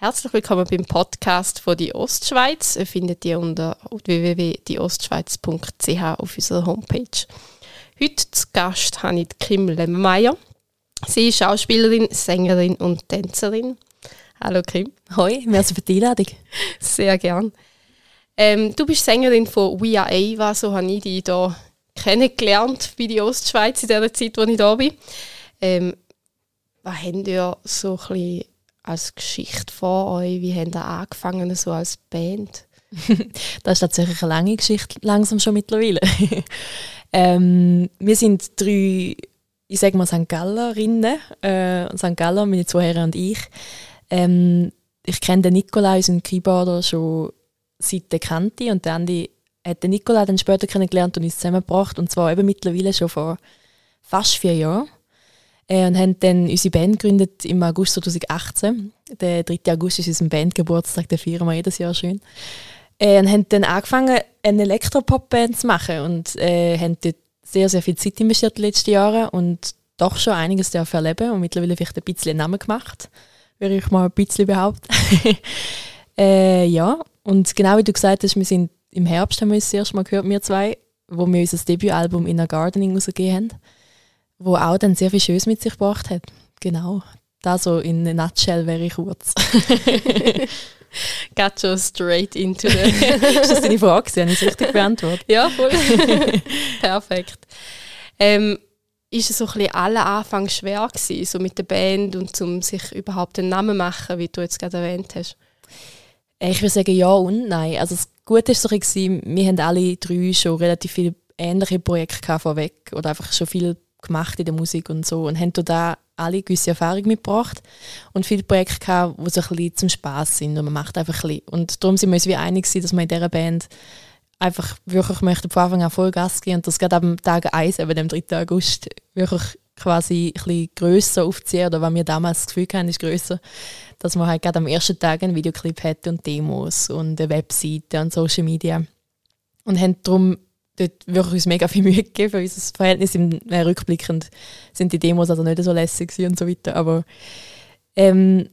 Herzlich willkommen beim Podcast von die Ostschweiz. Ihr findet ihr unter www.dieostschweiz.ch auf unserer Homepage. Heute zu Gast habe ich Kim Lemmeyer. Sie ist Schauspielerin, Sängerin und Tänzerin. Hallo Kim. Hoi, merci für die Einladung. Sehr gern. Ähm, du bist Sängerin von We Are Ava, so habe ich dich hier kennengelernt bei die Ostschweiz in der Zeit, wo ich da bin. Ähm, was habt ihr so ein als Geschichte vor euch? Wie habt ihr angefangen so als Band? das ist tatsächlich eine lange Geschichte, langsam schon mittlerweile. ähm, wir sind drei, ich sage mal St. Gallerinnen, äh, St. Galler, meine zwei Herren und ich. Ähm, ich kenne den Nikolai, unseren Keyboarder, schon seit der Kante und der Andi hat den Nikolai dann später kennengelernt und uns zusammengebracht und zwar eben mittlerweile schon vor fast vier Jahren. Äh, und haben dann unsere Band gegründet im August 2018. Der 3. August ist unser Bandgeburtstag, den feiern wir jedes Jahr schön. Äh, und haben dann angefangen, eine Elektropop-Band zu machen und äh, haben dort sehr, sehr viel Zeit investiert in den letzten Jahren und doch schon einiges dürfen erleben und mittlerweile vielleicht ein bisschen Namen gemacht, würde ich mal ein bisschen behaupten. äh, ja, und genau wie du gesagt hast, wir sind im Herbst, haben wir uns das erste Mal gehört, wir zwei, wo wir unser Debütalbum «Inner Gardening» rausgegeben haben wo auch dann sehr viel Schönes mit sich gebracht hat. Genau. Da so in a nutshell wäre ich kurz. Geht schon straight into the... ist das deine Frage? Habe ich es richtig beantwortet? ja, voll. Perfekt. Ähm, ist es so ein bisschen aller Anfang schwer gewesen, so mit der Band und um sich überhaupt einen Namen zu machen, wie du jetzt gerade erwähnt hast? Ich würde sagen ja und nein. Also das Gute war so, wir haben alle drei schon relativ viele ähnliche Projekte vorweg oder einfach schon viel gemacht in der Musik und so und haben da alle gewisse Erfahrung mitgebracht und viele Projekte gehabt, die so ein bisschen zum Spaß sind und man macht einfach ein bisschen. Und darum sind wir uns wie einig gewesen, dass wir in dieser Band einfach wirklich möchten von Anfang an voll Gas geben und das gerade am Tag 1, eben dem 3. August, wirklich quasi ein bisschen grösser aufziehen oder was wir damals das Gefühl hatten, ist grösser, dass man halt gerade am ersten Tag einen Videoclip hätte und Demos und eine Webseite und Social Media und haben darum dort wirklich uns mega viel Mühe gegeben für unser Verhältnis. Im äh, rückblickend sind die Demos also nicht so lässig und so weiter. Aber ähm,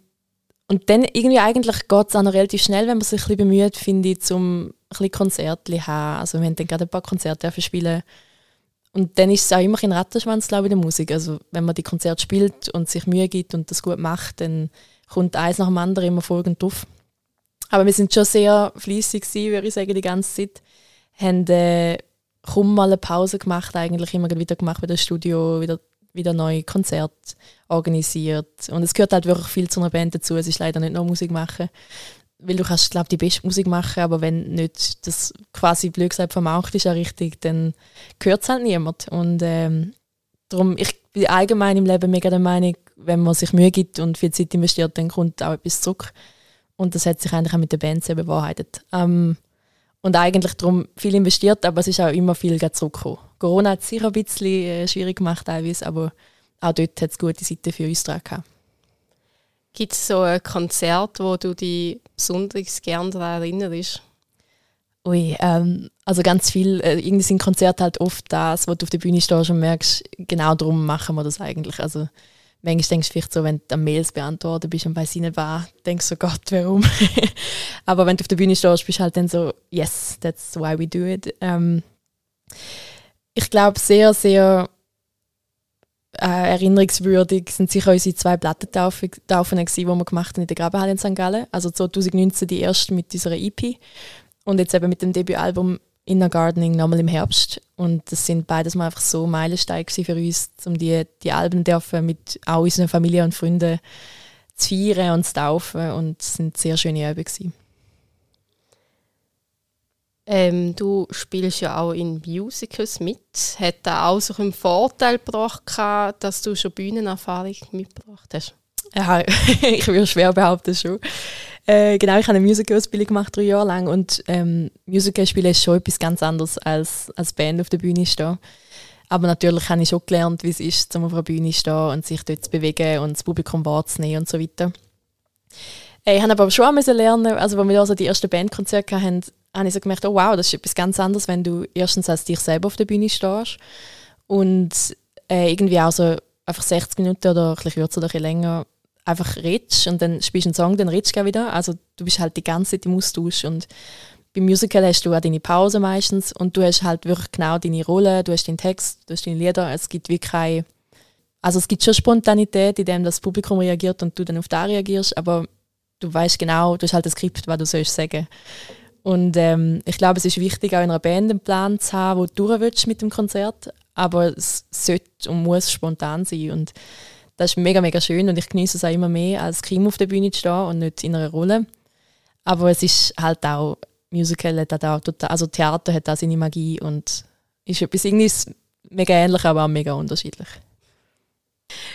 und dann irgendwie eigentlich geht es auch noch relativ schnell, wenn man sich ein bisschen bemüht, finde ich, um ein bisschen Konzerte zu haben. Also wir haben dann gerade ein paar Konzerte spielen und dann ist es auch immer ein Rattenschwanz, glaube ich, in der Musik. Also wenn man die Konzerte spielt und sich Mühe gibt und das gut macht, dann kommt eins nach dem anderen immer folgend drauf. Aber wir sind schon sehr fleissig würde ich sagen, die ganze Zeit. Haben äh, kaum mal eine Pause gemacht, eigentlich immer wieder gemacht mit dem Studio, wieder, wieder neue Konzerte organisiert. Und es gehört halt wirklich viel zu einer Band dazu. Es ist leider nicht nur Musik machen, weil du kannst, glaube die beste Musik machen, aber wenn nicht das quasi blöd gesagt vermarkt ist ja richtig, dann gehört es halt niemand. Und ähm, darum, ich bin allgemein im Leben mega der Meinung, wenn man sich Mühe gibt und viel Zeit investiert, dann kommt auch etwas zurück. Und das hat sich eigentlich auch mit der Band sehr bewahrheitet. Ähm, und eigentlich darum viel investiert, aber es ist auch immer viel zurückgekommen. Corona hat es sicher ein bisschen äh, schwierig gemacht, teilweise, aber auch dort hat es gute Seiten für uns dran gehabt. Gibt es so ein Konzert, wo du dich besonders gerne daran erinnerst? Ui, ähm, also ganz viel. Äh, irgendwie sind Konzerte halt oft das, wo du auf der Bühne stehst und merkst, genau darum machen wir das eigentlich. Also manchmal denkst du vielleicht so, wenn du am Mails beantworten bist und weiss nicht was, denkst du, Gott, warum? Aber wenn du auf der Bühne stehst, bist du halt dann so, yes, that's why we do it. Ähm, ich glaube, sehr, sehr äh, erinnerungswürdig sind sicher unsere zwei Plattentaufen, die wir gemacht haben in der Grabenhalle in St. Gallen. Also 2019 die erste mit unserer EP und jetzt eben mit dem Debütalbum Inner Gardening nochmal im Herbst. Und das sind beides mal einfach so Meilensteine für uns, um die, die Alben dürfen mit auch unseren Familie und Freunden zu feiern und zu taufen. Und es sind sehr schöne gewesen. Ähm, du spielst ja auch in Musicals mit. Hat das auch so einen Vorteil gebracht, dass du schon Bühnenerfahrung mitgebracht hast? Ja, ich würde schwer behaupten schon. Äh, genau, ich habe eine Musical-Ausbildung gemacht, drei Jahre lang. Und ähm, Musical spielen ist schon etwas ganz anderes als als Band auf der Bühne stehen. Aber natürlich habe ich schon gelernt, wie es ist, auf einer Bühne stehen und sich dort zu bewegen und das Publikum wahrzunehmen und so weiter. Äh, ich habe aber schon auch lernen, also als wir also die ersten Bandkonzerte hatten, habe ich so gemerkt, oh wow, das ist etwas ganz anderes, wenn du erstens als dich selber auf der Bühne stehst und äh, irgendwie auch so einfach 60 Minuten oder ein bisschen kürzer oder ein bisschen länger einfach redest und dann spielst du einen Song, dann redest du wieder. Also du bist halt die ganze Zeit im Austausch und beim Musical hast du auch deine Pause meistens und du hast halt wirklich genau deine Rolle, du hast deinen Text, du hast deine Lieder. Es gibt wie keine, also es gibt schon Spontanität, in dem das Publikum reagiert und du dann auf da reagierst, aber du weißt genau, du hast halt das Skript, was du sollst sagen. Und ähm, ich glaube, es ist wichtig, auch in einer Band einen Plan zu haben, wo du durch willst mit dem Konzert, aber es sollte und muss spontan sein und das ist mega, mega schön und ich genieße es auch immer mehr, als Kim auf der Bühne zu stehen und nicht in einer Rolle. Aber es ist halt auch, Musical hat auch total, also Theater hat auch seine Magie und ist etwas irgendwie mega ähnlich, aber auch mega unterschiedlich.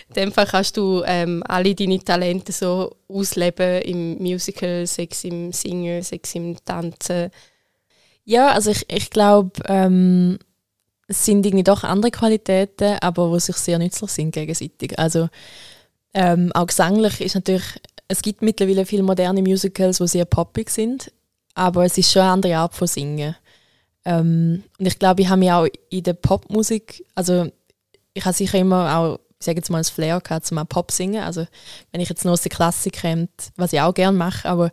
In dem Fall kannst du ähm, alle deine Talente so ausleben im Musical, Sex im Singen, Sex im Tanzen. Ja, also ich, ich glaube, ähm, es sind irgendwie doch andere Qualitäten, aber die sich sehr nützlich sind gegenseitig. Also ähm, auch gesanglich ist natürlich, es gibt mittlerweile viele moderne Musicals, die sehr poppig sind, aber es ist schon eine andere Art von Singen. Ähm, und ich glaube, ich habe mich auch in der Popmusik, also ich habe sicher immer auch, ich sage jetzt mal, ein Flair gehabt, zum Pop singen. Also wenn ich jetzt nur aus der Klassik komme, was ich auch gerne mache, aber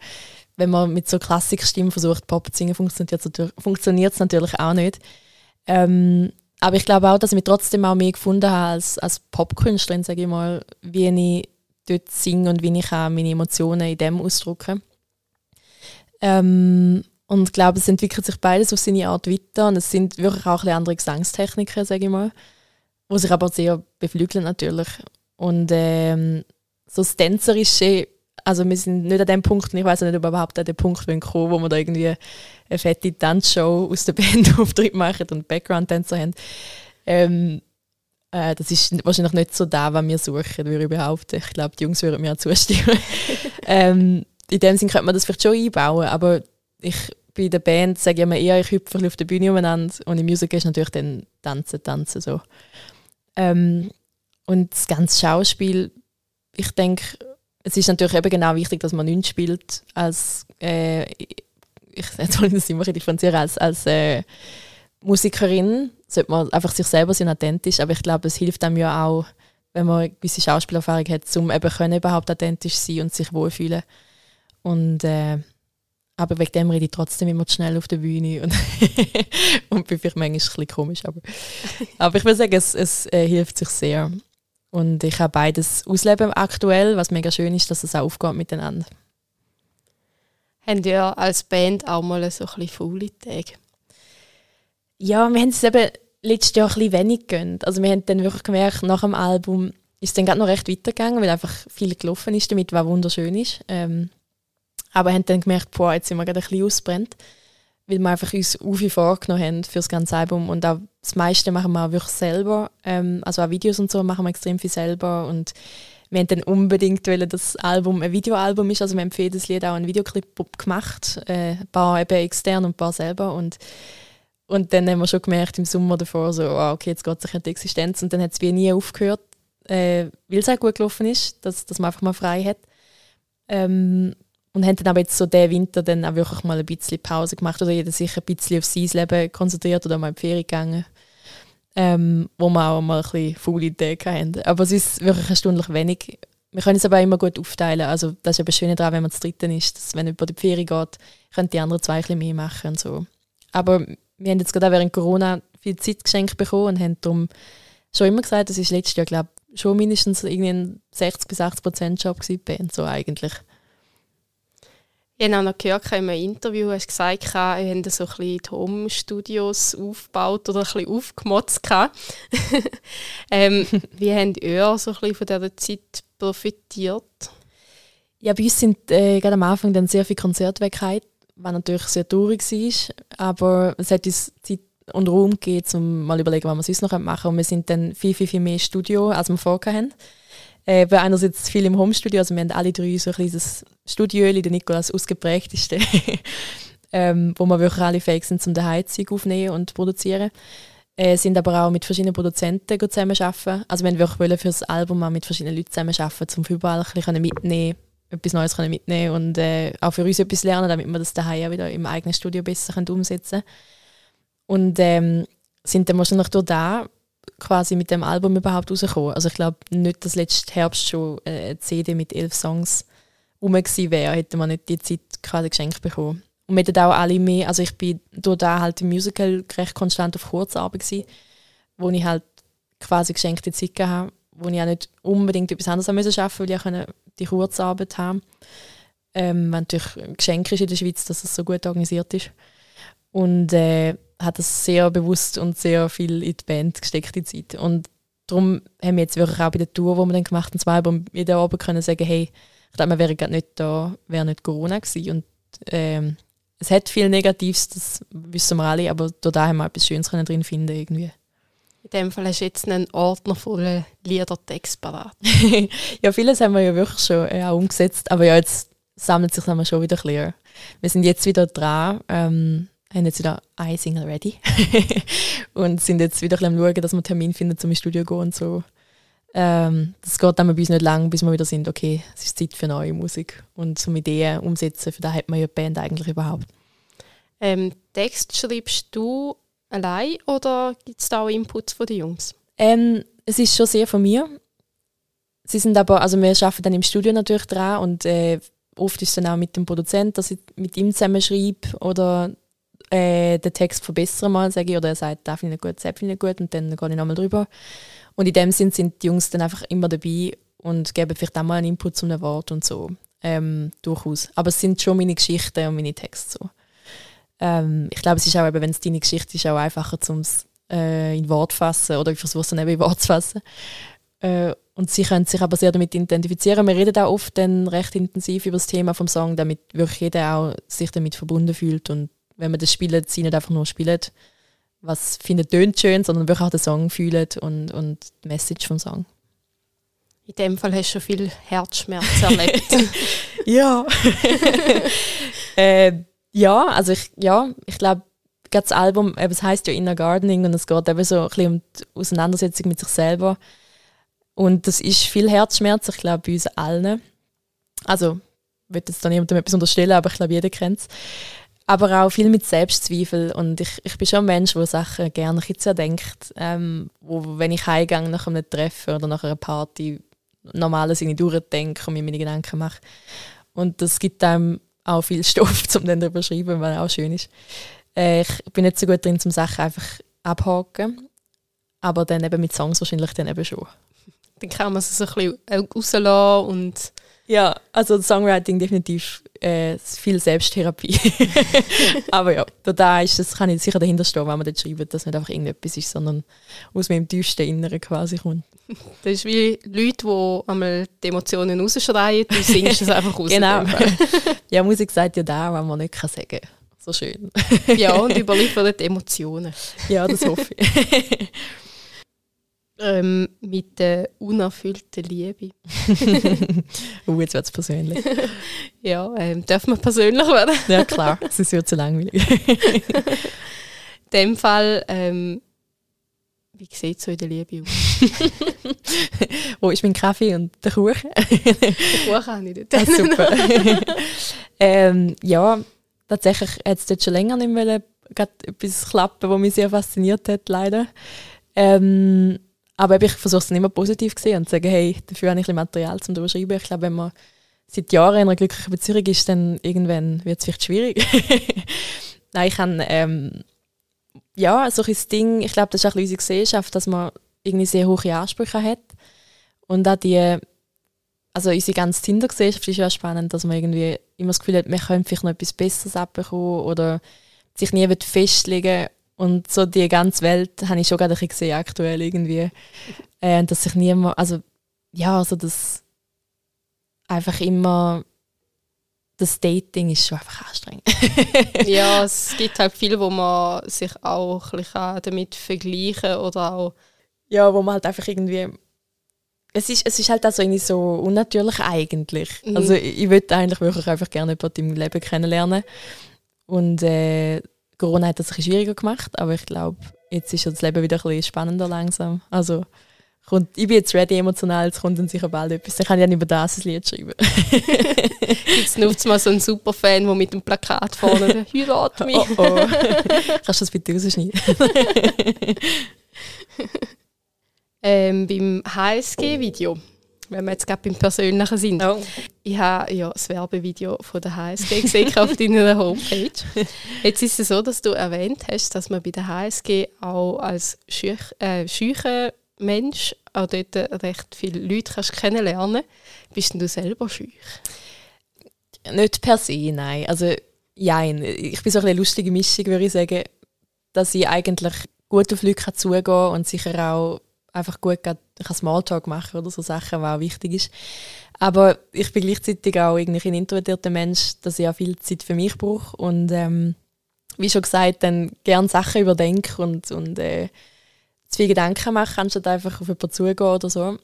wenn man mit so Klassikstimmen versucht, Pop zu singen, funktioniert es natürlich auch nicht. Ähm, aber ich glaube auch, dass ich mich trotzdem auch mehr gefunden habe als, als Popkünstlerin, sage ich mal, wie ich dort singe und wie ich auch meine Emotionen in dem ausdrücke. Ähm, und ich glaube, es entwickelt sich beides auf seine Art weiter und es sind wirklich auch ein andere Gesangstechniken, sage ich mal, wo sich aber sehr beflügeln natürlich. Und ähm, so das Tänzerische also wir sind nicht an dem Punkt, ich weiß nicht, ob wir überhaupt an den Punkt kommen wo wir da irgendwie eine fette Tanzshow aus der Band Auftritt machen und Background-Tänzer haben. Ähm, äh, das ist wahrscheinlich nicht so da, was wir suchen, würde ich behaupten. Ich glaube, die Jungs würden mir auch zustimmen. ähm, in dem Sinne könnte man das vielleicht schon einbauen, aber ich bei der Band sage ich immer eher, ich hüpfe auf der Bühne umeinander und in Musik ist natürlich dann tanzen, tanzen so. Ähm, und das ganze Schauspiel, ich denke, es ist natürlich eben genau wichtig, dass man nicht spielt als äh, ich jetzt das immer differenzieren als, als äh, Musikerin sollte man einfach sich selber sein authentisch, aber ich glaube, es hilft einem ja auch, wenn man eine gewisse Schauspielerfahrung hat, um eben können überhaupt authentisch sein und sich wohlfühlen. Und äh, aber wegen dem rede ich trotzdem immer zu schnell auf der Bühne und, und bin vielleicht manchmal ein bisschen komisch. Aber, aber ich würde sagen, es, es äh, hilft sich sehr. Und ich habe beides ausleben aktuell, was mega schön ist, dass es auch aufgeht miteinander. Habt ihr als Band auch mal so ein bisschen faule Tage? Ja, wir haben es eben letztes Jahr ein bisschen wenig gegönnt. Also wir haben dann wirklich gemerkt, nach dem Album ist es dann gerade noch recht weitergegangen, weil einfach viel gelaufen ist damit, was wunderschön ist. Ähm, aber wir haben dann gemerkt, boah, jetzt sind wir gerade ein bisschen ausbrennt weil wir einfach uns viel vorgenommen haben für das ganze Album und auch das meiste machen wir auch wirklich selber. Ähm, also auch Videos und so machen wir extrem viel selber und wir haben dann unbedingt wollen, dass das Album ein Videoalbum ist. Also wir haben für jedes Lied auch einen Videoclip gemacht, äh, ein paar eben extern und ein paar selber und und dann haben wir schon gemerkt im Sommer davor so, oh, okay, jetzt geht es an die Existenz und dann hat es wie nie aufgehört, äh, weil es auch gut gelaufen ist, dass, dass man einfach mal frei hat. Ähm, und haben dann aber jetzt so den Winter dann auch wirklich mal ein bisschen Pause gemacht oder jeder sich ein bisschen auf sein Leben konzentriert oder mal in die Ferien gegangen. Ähm, wo wir auch mal ein bisschen faule Ideen hatten. Aber es ist wirklich erstaunlich wenig. Wir können es aber auch immer gut aufteilen. Also das ist eben das Schöne daran, wenn man zu dritten ist, dass wenn in die Ferien geht, können die anderen zwei ein bisschen mehr machen und so. Aber wir haben jetzt gerade auch während Corona viel Zeit geschenkt bekommen und haben darum schon immer gesagt, das ist letztes Jahr, glaube ich, schon mindestens irgendwie ein 60 bis 80 Prozent Job gewesen, so eigentlich. Ich habe auch noch gehört, in einem Interview hast du gesagt, ihr habt so ein bisschen die Home-Studios aufgebaut oder ein bisschen aufgemotzt. ähm, wie habt ihr so ein bisschen von dieser Zeit profitiert? Ja, bei uns sind äh, gerade am Anfang dann sehr viele Konzerte weggehalten, was natürlich sehr traurig war. Aber es hat uns Zeit und Raum gegeben, um mal zu überlegen, was wir sonst noch machen können. Und wir sind dann viel, viel, viel mehr Studio, als wir vorher hatten. Äh, bei einerseits viel im Homestudio, also wir haben alle drei so ein kleines Studio, der Nikolas ausgeprägteste, ähm, wo wir wirklich alle fähig sind, um die Heizung aufnehmen und produzieren. Äh, sind aber auch mit verschiedenen Produzenten zusammenarbeiten. Also wir wollten für das Album auch mit verschiedenen Leuten zusammenarbeiten, um überall ein bisschen mitnehmen etwas Neues können mitnehmen und äh, auch für uns etwas lernen, damit wir das daheim auch wieder im eigenen Studio besser können umsetzen können. Und ähm, sind dann wahrscheinlich durch da quasi mit dem Album überhaupt rausgekommen. Also ich glaube nicht, dass letzten Herbst schon eine CD mit elf Songs rum wäre, hätte man nicht die Zeit quasi geschenkt bekommen. Und wir hatten auch alle mehr, also ich bin durch da halt im Musical recht konstant auf Kurzarbeit gewesen, wo ich halt quasi geschenkte Zeit hatte, wo ich auch nicht unbedingt etwas anderes arbeiten musste, weil ich auch die Kurzarbeit haben ähm, wenn natürlich ein Geschenk ist in der Schweiz, dass es so gut organisiert ist. Und äh, hat das sehr bewusst und sehr viel in die Band gesteckt, die Zeit. Und darum haben wir jetzt wirklich auch bei der Tour, die wir dann gemacht haben, zwei Album jeden Abend können sagen, hey, ich glaube, wir wären gerade nicht da, wäre nicht Corona gewesen. Und ähm, es hat viel Negatives, das wissen wir alle, aber da haben wir etwas Schönes drin finden irgendwie. In dem Fall hast du jetzt einen Ordner voller Liedertext parat. ja, vieles haben wir ja wirklich schon äh, auch umgesetzt, aber ja, jetzt sammelt sich dann schon wieder clear. Wir sind jetzt wieder dran, ähm, haben jetzt wieder ein Single ready und sind jetzt wieder ein am schauen, dass wir einen Termin finden, zum ins Studio zu gehen und so. Ähm, das geht dann bei uns nicht lang, bis wir wieder sind, okay, es ist Zeit für neue Musik und zum Ideen umsetzen, für da hat man ja die Band eigentlich überhaupt. Ähm, Text schreibst du allein oder gibt es da auch Inputs von den Jungs? Ähm, es ist schon sehr von mir. Sie sind aber, also wir arbeiten dann im Studio natürlich dran und äh, oft ist es dann auch mit dem Produzenten, dass ich mit ihm zusammen schreibe oder äh, den Text verbessere mal, sage ich, oder er sagt, das finde ich nicht gut, das finde ich nicht gut und dann gehe ich nochmal drüber. Und in dem Sinn sind die Jungs dann einfach immer dabei und geben vielleicht auch mal einen Input zu einem Wort und so. Ähm, durchaus. Aber es sind schon meine Geschichten und meine Texte so. Ähm, ich glaube, es ist auch, wenn es deine Geschichte ist, auch einfacher, um es äh, in Wort zu fassen oder ich versuche es dann eben in Wort zu fassen. Äh, und sie können sich aber sehr damit identifizieren. Wir reden auch oft dann recht intensiv über das Thema vom Song, damit wirklich jeder auch sich damit verbunden fühlt. Und wenn man das spielt, sie nicht einfach nur spielt, was findet tönt schön, sondern wirklich auch den Song fühlt und, und die Message vom Song. In dem Fall hast du schon viel Herzschmerz erlebt. ja. äh, ja, also ich, ja, ich glaube, das Album, es heißt ja Inner Gardening und es geht eben so ein bisschen um die Auseinandersetzung mit sich selber. Und das ist viel Herzschmerz, ich glaube, bei uns allen. Also, ich will jetzt da niemandem etwas unterstellen, aber ich glaube, jeder kennt es. Aber auch viel mit Selbstzweifel. Und ich, ich bin schon ein Mensch, der Sachen gerne ein denkt. Ähm, wo, wenn ich heimgehe nach einem Treffen oder nach einer Party, normale Sinne durchdenke und mir meine Gedanken mache. Und das gibt einem auch viel Stoff, um dann darüber zu schreiben, was auch schön ist. Äh, ich bin nicht so gut drin, zum Sachen einfach abhaken. Aber dann eben mit Songs wahrscheinlich dann eben schon dann kann man es so ein bisschen äh, rauslassen und... Ja, also Songwriting definitiv äh, viel Selbsttherapie. Aber ja, da ist das, kann ich sicher dahinter stehen, wenn man dort schreibt, dass nicht einfach irgendetwas ist, sondern aus meinem tiefsten Inneren quasi kommt. Das ist wie Leute, die einmal die Emotionen rausschreien, du singst es einfach raus. genau. ja, Musik sagt ja da, was man nicht kann sagen kann. So schön. ja, und überliefert Emotionen. ja, das hoffe ich. Ähm, mit der unerfüllten Liebe. uh, jetzt wird es persönlich. ja, ähm, darf man persönlich werden? ja, klar, es ist ja zu langweilig. in dem Fall, ähm, wie sieht es so in der Liebe aus? Wo ist mein Kaffee und der Kuchen? den Kuchen habe ich nicht. Ah, super. ähm, ja, tatsächlich hat es dort schon länger nicht mehr etwas klappen, was mich sehr fasziniert hat, leider. Ähm, aber ich versuche es immer positiv zu sehen und zu sagen, hey, dafür habe ich ein Material zum darüber schreiben. Ich glaube, wenn man seit Jahren in einer glücklichen Beziehung ist, dann irgendwann wird es vielleicht schwierig. Nein, ich habe, ähm, ja, so ein Ding, ich glaube, das ist auch unsere Gesellschaft, dass man irgendwie sehr hohe Ansprüche hat. Und auch die, also unsere ganze Tinder-Gesellschaft ist ja spannend, dass man irgendwie immer das Gefühl hat, man könnte vielleicht noch etwas Besseres abbekommen oder sich nie festlegen und so die ganze Welt habe ich schon gerade ein bisschen gesehen, aktuell irgendwie. Äh, dass sich niemand, also ja, also das einfach immer, das Dating ist schon einfach anstrengend. ja, es gibt halt viel, wo man sich auch ein bisschen damit vergleichen oder auch... Ja, wo man halt einfach irgendwie... Es ist, es ist halt auch so, irgendwie so unnatürlich eigentlich. Mhm. Also ich, ich würde eigentlich wirklich einfach gerne jemanden im Leben kennenlernen. Und äh, Corona hat das ein bisschen schwieriger gemacht, aber ich glaube, jetzt ist das Leben wieder ein bisschen spannender langsam. Also, kommt, ich bin jetzt ready emotional, jetzt kommt dann sicher bald etwas. Dann kann ich dann über das ein Lied schreiben. jetzt nutzt mal so einen Superfan, der mit dem Plakat vorne «Heirat mich». Oh, oh. Kannst du das bitte rausschneiden? Ähm, beim HSG-Video, wenn wir jetzt gerade beim Persönlichen sind. Oh. Ich habe ja das Werbevideo von der HSG gesehen auf deiner Homepage. Jetzt ist es so, dass du erwähnt hast, dass man bei der HSG auch als schüch, äh, Mensch auch dort recht viele Leute kannst kennenlernen Bist denn du selber schüch? Nicht per se, nein. Also, nein. Ich bin so eine lustige Mischung, würde ich sagen, dass ich eigentlich gut auf Leute zugehen kann und sicher auch einfach gut kann Smalltalk machen oder so Sachen, was auch wichtig ist. Aber ich bin gleichzeitig auch irgendwie ein introvertierter Mensch, dass ich auch viel Zeit für mich brauche und ähm, wie schon gesagt, dann gerne Sachen überdenke und, und äh, zu viel Gedanken mache, anstatt einfach auf jemanden zugehen oder so.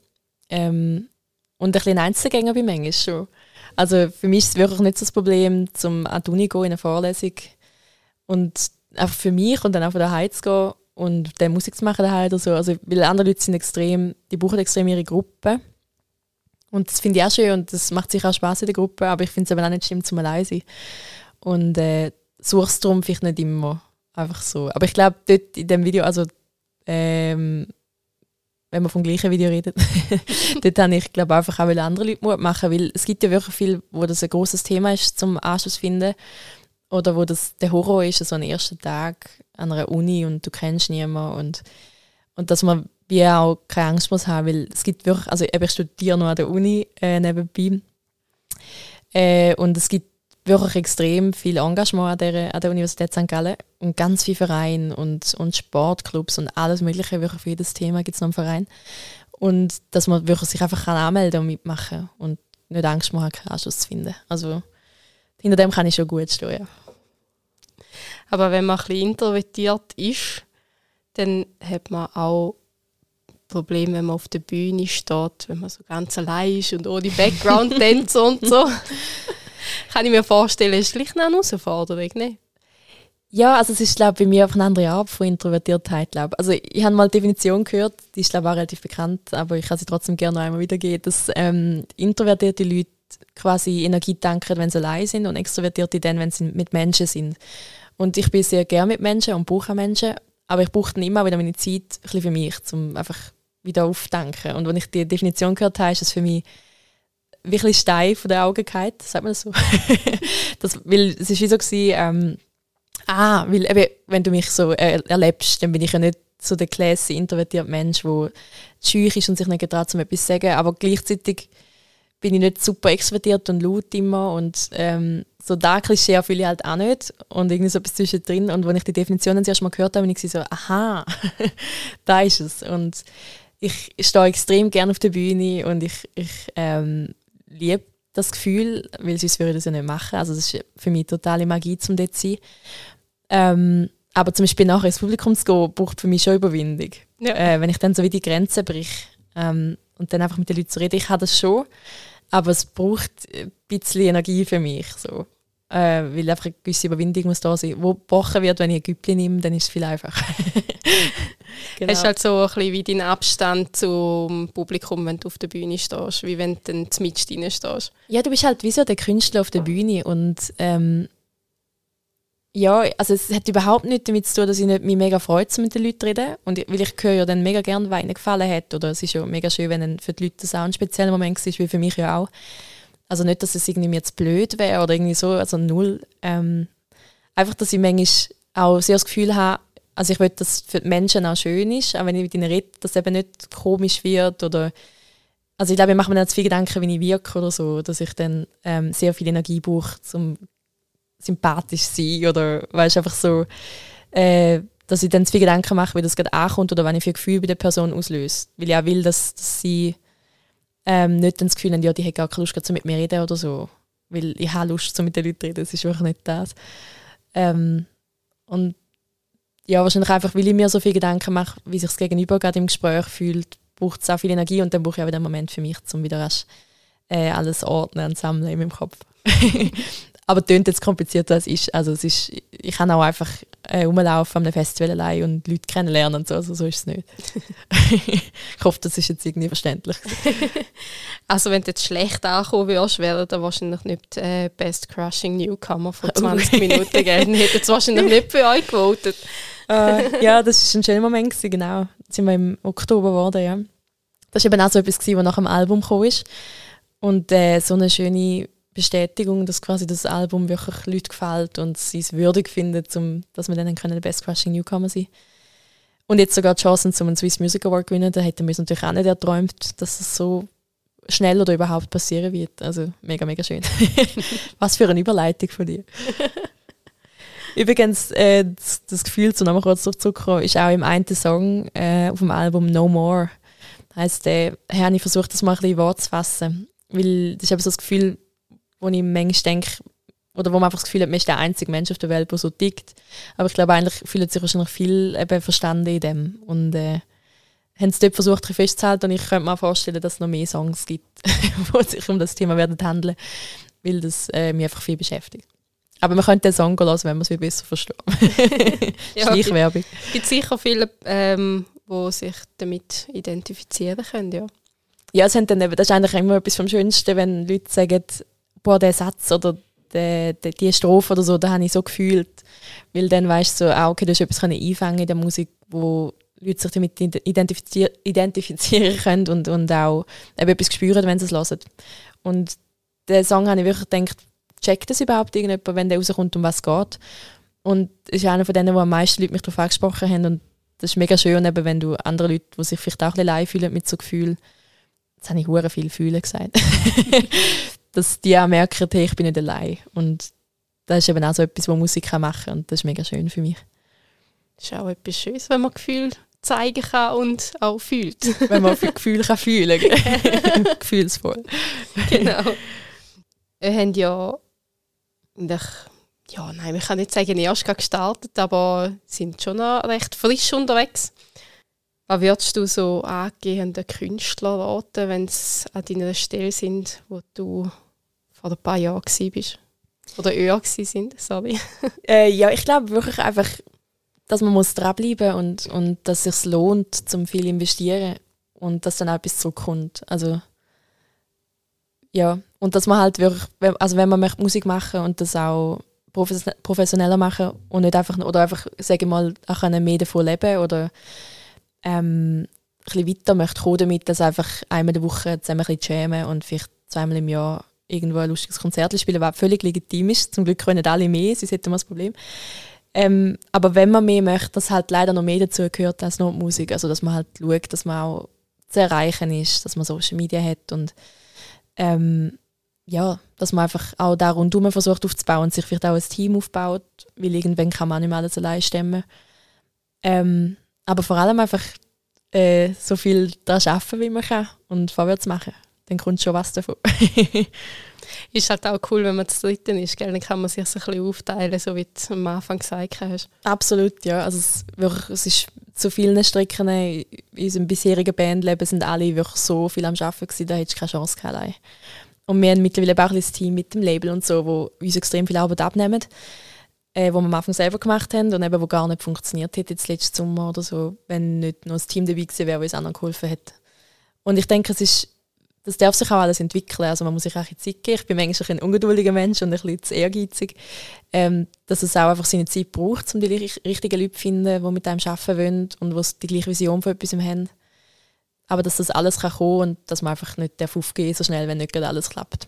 Ähm, und ein bisschen Einzelgänger bin manchmal schon. Also für mich ist es wirklich nicht so das Problem, zum an die Uni gehen, in eine Vorlesung und einfach für mich und dann auch von daheim zu gehen und dann Musik zu machen daheim oder so. Also, weil andere Leute sind extrem, die brauchen extrem ihre Gruppe. Und das finde ich auch schön und das macht sicher auch Spaß in der Gruppe, aber ich finde es aber auch nicht schlimm zum allein sein. Und äh, suchst darum vielleicht nicht immer einfach so. Aber ich glaube, dort in dem Video, also ähm, wenn man vom gleichen Video redet, dort habe ich glaube einfach auch andere Leute Mut machen, weil es gibt ja wirklich viel, wo das ein großes Thema ist zum Anschluss finden oder wo das der Horror ist, so ein erster Tag an einer Uni und du kennst niemanden und, und dass man wie auch keine Angst muss haben, weil es gibt wirklich, also ich studiere noch an der Uni äh, nebenbei äh, und es gibt wirklich extrem viel Engagement an der, an der Universität St. Gallen und ganz viele Vereine und, und Sportclubs und alles mögliche, wirklich für jedes Thema gibt es noch einen Verein. Und dass man wirklich sich einfach kann anmelden und mitmachen und nicht Angst machen, keinen Anschluss zu finden. Also hinter dem kann ich schon gut stehen, ja. Aber wenn man ein bisschen introvertiert ist, dann hat man auch Probleme, wenn man auf der Bühne steht, wenn man so ganz allein ist und ohne Background-Tänzer und so. Kann ich mir vorstellen, ist vielleicht eine Herausforderung, ne? Ja, also es ist glaube bei mir auf eine andere Art von Introvertiertheit. Glaub. Also ich habe mal die Definition gehört, die ist glaube auch relativ bekannt, aber ich kann sie trotzdem gerne noch einmal wiedergeben, dass ähm, introvertierte Leute quasi Energie tanken, wenn sie allein sind und extrovertierte dann, wenn sie mit Menschen sind. Und ich bin sehr gerne mit Menschen und brauche Menschen, aber ich brauche dann immer wieder meine Zeit ein bisschen für mich, um einfach wieder aufzudenken. Und wenn ich die Definition gehört habe, ist es für mich wirklich steif von den Augen gehalten, sagt man das so. das, weil es ist wie so gewesen, ähm, ah, weil eben, wenn du mich so er erlebst, dann bin ich ja nicht so der classy, introvertierte Mensch, der scheu ist und sich nicht getraut, um etwas zu sagen, aber gleichzeitig bin ich nicht super extrovertiert und laut immer und ähm, so da Klischee fühle ich halt auch nicht und irgendwie so etwas zwischendrin und wenn ich die Definitionen zuerst mal gehört habe, bin ich so, aha, da ist es und ich stehe extrem gerne auf der Bühne und ich, ich ähm, liebe das Gefühl, weil sonst würde ich das ja nicht machen. Also das ist für mich totale Magie, zum dort zu sein. Ähm, aber zum Beispiel nachher ins Publikum zu gehen, braucht für mich schon Überwindung. Ja. Äh, wenn ich dann so wie die Grenzen brich ähm, und dann einfach mit den Leuten zu reden, ich habe das schon, aber es braucht ein bisschen Energie für mich. So. Äh, weil einfach eine gewisse Überwindung muss da sein. Wo gebrochen wird, wenn ich ein Güppli nehme, dann ist es viel einfacher. genau. Hast halt so ein bisschen wie deinen Abstand zum Publikum, wenn du auf der Bühne stehst, wie wenn du dann mit drin stehst. Ja, du bist halt wie so der Künstler auf der Bühne und ähm, ja, also es hat überhaupt nichts damit zu tun, dass ich nicht mich mega freue, mit den Leuten zu reden. Und weil ich höre ja dann mega gerne, was ihnen gefallen hat. Oder es ist ja mega schön, wenn für die Leute das auch ein spezieller Moment ist, wie für mich ja auch. Also nicht, dass es irgendwie mir zu blöd wäre oder irgendwie so, also null. Ähm, einfach, dass ich manchmal auch sehr das Gefühl habe, also ich will, dass es für die Menschen auch schön ist, auch wenn ich mit ihnen rede, dass es eben nicht komisch wird oder also ich glaube, ich mache mir dann zu viel Gedanken, wie ich wirke oder so, dass ich dann ähm, sehr viel Energie brauche, um sympathisch sein oder weißt einfach so, äh, dass ich dann zu viel Gedanken mache, wie das gerade ankommt oder wenn ich für Gefühl bei der Person auslöse. Weil ich auch will, dass, dass sie ähm, nicht das Gefühl haben, ja, die hat gar keine Lust, so mit mir reden oder so. Weil ich habe Lust, so mit den Leuten zu reden, das ist wirklich nicht das. Ähm, und ja, wahrscheinlich einfach, weil ich mir so viele Gedanken mache, wie sich das Gegenüber gerade im Gespräch fühlt, braucht es auch viel Energie und dann brauche ich auch wieder einen Moment für mich, um wieder rasch, äh, alles ordnen und sammeln in meinem Kopf. Aber klingt jetzt komplizierter als es ist. Also es ist, ich kann auch einfach äh, rumlaufen an einem Festival allein und Leute kennenlernen und so, also so ist es nicht. ich hoffe, das ist jetzt irgendwie verständlich. also wenn du jetzt schlecht ankommen würdest, wäre dann wahrscheinlich nicht äh, Best Crushing Newcomer von 20 Minuten gegeben. Hätte es wahrscheinlich nicht für gewotet. äh, ja, das war ein schöner Moment, gewesen, genau. Jetzt sind wir im Oktober geworden, ja. Das war eben auch so etwas, was nach dem Album ist. Und äh, so eine schöne Bestätigung, dass quasi das Album wirklich Leuten gefällt und sie es würdig finden, zum, dass wir dann können der Best Crushing Newcomer sein Und jetzt sogar die Chancen zum Swiss Music Award gewinnen, da hätten wir uns natürlich auch nicht erträumt, dass es so schnell oder überhaupt passieren wird. Also mega, mega schön. Was für eine Überleitung von dir. Übrigens, äh, das, das, Gefühl, zu nochmal kurz zurückzukommen, ist auch im einen Song äh, auf dem Album No More. Heißt, äh, habe ich versucht, das mal ein bisschen Wort zu fassen. Weil das ist eben so das Gefühl, wo ich manchmal denke, oder wo man einfach das Gefühl hat, man ist der einzige Mensch auf der Welt, der so tickt. Aber ich glaube, eigentlich fühlt sich wahrscheinlich viel eben verstanden in dem. Und äh, haben es dort versucht, festzuhalten. Und ich könnte mir vorstellen, dass es noch mehr Songs gibt, die sich um das Thema werden handeln, weil das äh, mich einfach viel beschäftigt. Aber man könnte den Song lassen, wenn man es viel besser versteht. ja, Schleichwerbung. Es gibt sicher viele, ähm, die sich damit identifizieren können, ja. Ja, es haben dann eben, das ist eigentlich immer etwas vom Schönsten, wenn Leute sagen, boah, der Satz oder die, die, Strophe oder so, da habe ich so gefühlt. Weil dann weißt du so, ah, okay, du hast etwas einfangen in der Musik, wo Leute sich damit identifizier identifizieren können und, und auch eben etwas spüren, wenn sie es hören. Und den Song habe ich wirklich gedacht, checkt das überhaupt irgendjemand, wenn der rauskommt, um was es geht. Und es ist einer von denen, wo am meisten Leute mich darauf angesprochen haben. Und das ist mega schön, eben, wenn du andere Leute, die sich vielleicht auch ein bisschen leid fühlen mit so Gefühl, jetzt habe ich hure viel fühlen gesagt, dass die auch merken, hey, ich bin nicht allein. Und das ist eben auch so etwas, was Musik machen kann. Und das ist mega schön für mich. Das ist auch etwas Schönes, wenn man Gefühl zeigen kann und auch fühlt. wenn man Gefühl kann fühlen kann. Gefühlsvoll. Genau. Wir haben ja, ja, nein, ich kann nicht sagen, erst gestartet, aber sind schon noch recht frisch unterwegs. Was würdest du so angehenden Künstler raten, wenn sie an deiner Stelle sind, wo du vor ein paar Jahren warst? Oder eher sind, sorry. Äh, ja, ich glaube wirklich einfach, dass man muss dranbleiben und, und dass es sich lohnt, zum viel investieren und dass dann auch etwas zurückkommt. Also ja, und dass man halt wirklich, also wenn man möchte Musik machen und das auch professioneller machen und nicht einfach, oder einfach, sage mal, auch mehr davon leben oder ähm, ein bisschen weiter möchte kommen damit, dass einfach einmal in der Woche zusammen ein bisschen jammen und vielleicht zweimal im Jahr irgendwo ein lustiges Konzert spielen, was völlig legitim ist. Zum Glück können alle mehr, sonst hätten wir das Problem. Ähm, aber wenn man mehr möchte, dass halt leider noch mehr dazu gehört als nur die Musik. Also dass man halt schaut, dass man auch zu erreichen ist, dass man Social Media hat und ähm, ja, dass man einfach auch da rundherum versucht aufzubauen und sich vielleicht auch ein Team aufbaut, weil irgendwann kann man nicht mehr alles allein stemmen. Ähm, aber vor allem einfach äh, so viel da schaffen, wie man kann und vorwärts machen. Dann kommt schon was davon. ist halt auch cool, wenn man zu dritten ist, gell? dann kann man sich so ein bisschen aufteilen, so wie du am Anfang gesagt hast. Absolut, ja. Also es, wirklich, es ist zu vielen Strecken in unserem bisherigen Bandleben sind alle wirklich so viel am Arbeiten gewesen, da hättest du keine Chance gehabt allein. Und wir haben mittlerweile auch ein Team mit dem Label und so, wo uns extrem viel Arbeit abnehmen, äh, wo wir am Anfang selber gemacht haben und eben wo gar nicht funktioniert hätte jetzt letzten Sommer oder so, wenn nicht noch ein Team dabei gewesen wäre, das anderen geholfen hat. Und ich denke, es ist das darf sich auch alles entwickeln. Also man muss sich auch ein Zeit geben. Ich bin manchmal ein ungeduldiger Mensch und ein bisschen zu ehrgeizig. Ähm, dass es auch einfach seine Zeit braucht, um die richtigen Leute zu finden, die mit einem arbeiten wollen und die die gleiche Vision von etwas haben. Aber dass das alles kann kommen und dass man einfach nicht aufgehen so schnell, wenn nicht alles klappt.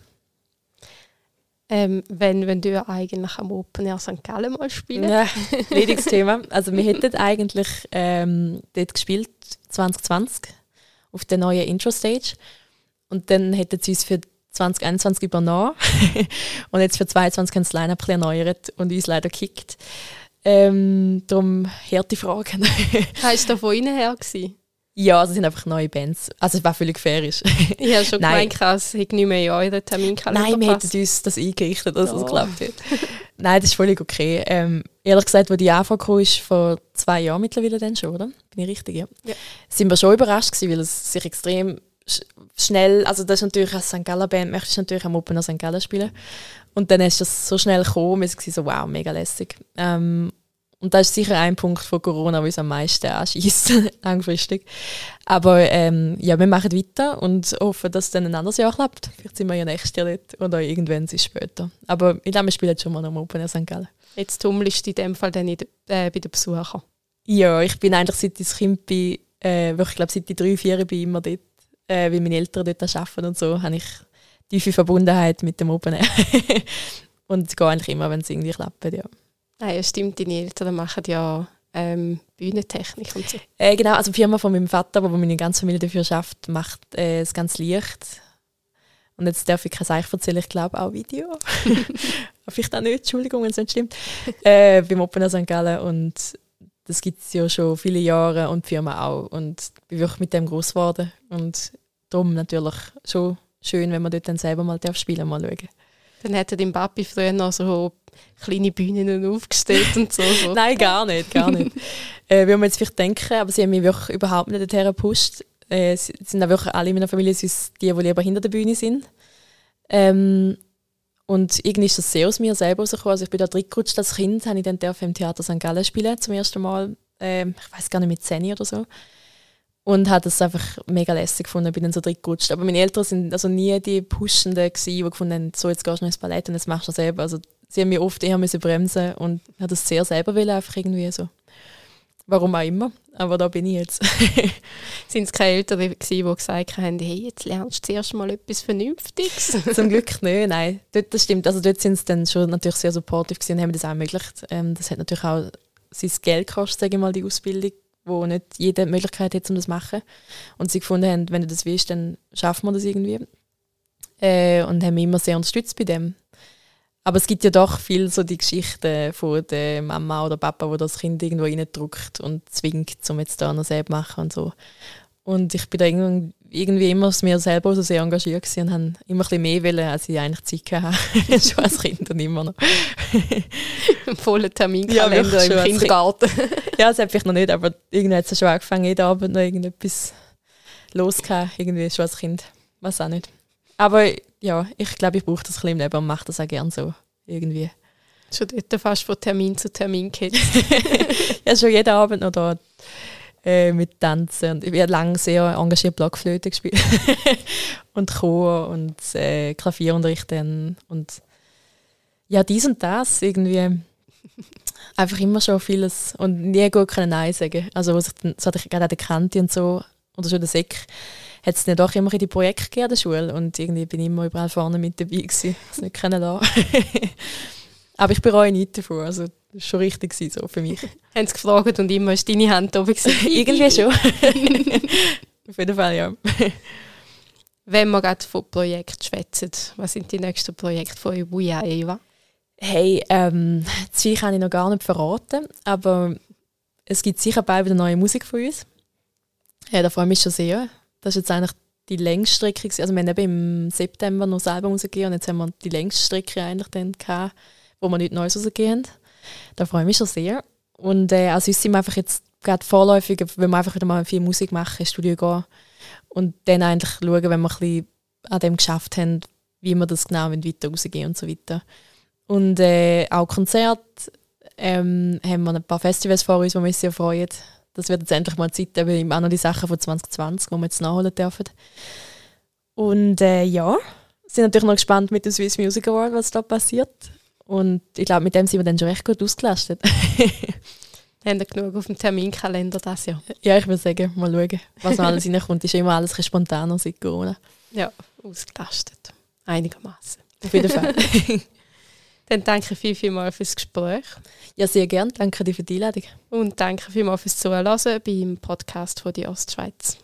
Ähm, wenn, wenn du eigentlich am Open Air St. Gallen mal spielen? Ja, leidiges Thema. Also wir hätten eigentlich ähm, dort gespielt, 2020, auf der neuen Intro-Stage. Und dann hätten sie uns für 2021 übernommen. und jetzt für 2022 haben sie das Line-Up erneuert und uns leider gekickt. Ähm, darum harte Fragen. Heißt du von ihnen her? Gewesen? Ja, also es sind einfach neue Bands. Also es war völlig fair. Ist. ich habe schon Nein. gemeint, es hätte nicht mehr in euren Terminkalender Nein, wir hätten uns das eingerichtet, dass oh. es geklappt hat. Nein, das ist völlig okay. Ähm, ehrlich gesagt, als die Anfang kam, ist vor zwei Jahren mittlerweile dann schon, oder? Bin ich richtig? Ja. ja. Sind wir schon überrascht gewesen, weil es sich extrem schnell, also das ist natürlich als St. Gallen Band, möchtest du natürlich am Open St. Gallen spielen. Und dann ist das so schnell gekommen, es war so, wow, mega lässig. Ähm, und das ist sicher ein Punkt von Corona, der uns am meisten anschießt, langfristig. Aber ähm, ja, wir machen weiter und hoffen, dass es dann ein anderes Jahr klappt. Vielleicht sind wir ja nächstes Jahr dort oder irgendwann ist später. Aber ich glaube, wir spielen jetzt schon mal am Open St. Gallen. Jetzt tummelst du in dem Fall dann in, äh, bei den Besuchern? Ja, ich bin eigentlich seit ich Kind bin, äh, wirklich, glaube seit ich drei, vier bin immer dort äh, weil meine Eltern dort arbeiten und so, habe ich tiefe Verbundenheit mit dem Open Air. und ich gehe eigentlich immer, wenn es irgendwie klappt, ja. Ah, ja, stimmt, deine Eltern machen ja ähm, Bühnentechnik und so. Äh, genau, also die Firma von meinem Vater, wo meine ganze Familie dafür schafft, macht äh, das ganz Licht. Und jetzt darf ich kein Seich erzählen, ich glaube auch Video. Vielleicht auch nicht, Entschuldigung, wenn es nicht stimmt. Äh, beim Open Air St. Gallen und das gibt es ja schon viele Jahre und die Firma auch. Und ich bin wirklich mit dem groß geworden. Und darum natürlich schon schön, wenn man dort dann selber mal darf spielen mal schauen. Dann hätte dein Papi früher noch so kleine Bühnen aufgestellt und so. Nein, gar nicht, gar nicht. äh, würde man jetzt vielleicht denken, aber sie haben mich wirklich überhaupt nicht dorthin gepusht. Äh, sie sind auch wirklich alle in meiner Familie die, die lieber hinter der Bühne sind. Ähm, und irgendwie ist das sehr aus mir selber rausgekommen. Also ich bin da reingerutscht als Kind, habe ich dann im Theater St. Gallen spielen zum ersten Mal. Ähm, ich weiß gar nicht, mit 10 oder so. Und habe das einfach mega lässig gefunden, bin dann so reingerutscht. Aber meine Eltern sind also nie die Pushenden gewesen, die gefunden haben, so jetzt gehst du noch ins Ballett und jetzt machst du das selber. Also sie haben mich oft eher müssen bremsen und hat das sehr selber wollen, einfach irgendwie so. Warum auch immer, aber da bin ich jetzt. Sind es keine Eltern, die, die gesagt haben, hey, jetzt lernst du zuerst mal etwas Vernünftiges? Zum Glück nicht, nein. Dort, das stimmt, also dort sind sie dann schon natürlich sehr supportive und haben das auch ermöglicht. Ähm, das hat natürlich auch sein Geld gekostet, sage ich mal, die Ausbildung, wo nicht jede Möglichkeit hat, um das zu machen. Und sie gefunden haben, wenn du das willst, dann schaffen wir das irgendwie. Äh, und haben mich immer sehr unterstützt bei dem. Aber es gibt ja doch viel so die Geschichten von der Mama oder Papa, wo das Kind irgendwo reindrückt und zwingt, um jetzt da noch selber zu machen und so. Und ich bin da irgendwie immer mir selber so sehr engagiert und habe immer ein bisschen mehr wollen, als ich eigentlich Zeit hatte. schon als Kind und immer noch. Ein voller Terminkalender ja, im Kindergarten. ja, das habe ich noch nicht, aber irgendwie hat es schon angefangen, jeden Abend noch irgendetwas loszuhauen. Irgendwie schon als Kind. Was auch nicht. Aber ja, ich glaube, ich brauche das ein bisschen im Leben und mache das auch gerne so. Irgendwie. Schon dort fast von Termin zu Termin geht's. ja, schon jeden Abend noch da äh, mit Tanzen. Und ich habe lange sehr engagiert Blockflöte gespielt. und Chor und äh, Klavierunterricht dann. Und ja, dies und das irgendwie. Einfach immer schon vieles und nie gut können Nein sagen. Also, was ich dann, so hatte ich gerade den Kanti und so, oder schon den Sek, hat es dann doch immer in die Projekte gegeben an der Schule und irgendwie bin ich immer überall vorne mit dabei gewesen. Das nicht können Aber ich bereue nichts davon. Also, das war schon richtig so für mich. Haben sie gefragt und immer ist deine Hand oben Irgendwie schon. Auf jeden Fall, ja. Wenn wir gerade von Projekten schwätzen, was sind die nächsten Projekte von Ibuya Eva? Hey, ähm, das kann ich noch gar nicht verraten, aber es gibt sicher bald wieder neue Musik von uns. Ja, da freue ich mich schon sehr. Das ist jetzt eigentlich die längste Strecke. Also wir haben eben im September noch selber rausgegeben und jetzt haben wir die längste Strecke eigentlich dann gehabt, wo wir nicht Neues rausgegeben haben. Da freue ich mich schon sehr. Und äh, also uns sind wir einfach jetzt gerade vorläufig, wenn wir einfach wieder mal viel Musik machen, ins Studio gehen und dann eigentlich schauen, wenn wir ein bisschen an dem geschafft haben, wie wir das genau weiter rausgehen und so weiter. Und äh, auch Konzerte ähm, haben wir ein paar Festivals vor uns, wo wir uns sehr freuen das wird jetzt endlich mal Zeit, eben auch noch die Sachen von 2020, die wir jetzt nachholen dürfen. Und äh, ja, sind natürlich noch gespannt mit dem Swiss Music Award, was da passiert. Und ich glaube, mit dem sind wir dann schon recht gut ausgelastet. Haben wir genug auf dem Terminkalender das Jahr? Ja, ich würde sagen, mal schauen, was noch alles reinkommt. Ist immer alles ein spontaner seit Corona. Ja, ausgelastet. Einigermaßen. Auf jeden Fall. Dann danke viel, viel mal fürs Gespräch. Ja, sehr gern. Danke dir für die Einladung. Und danke vielmals fürs Zuhören beim Podcast von die Ostschweiz.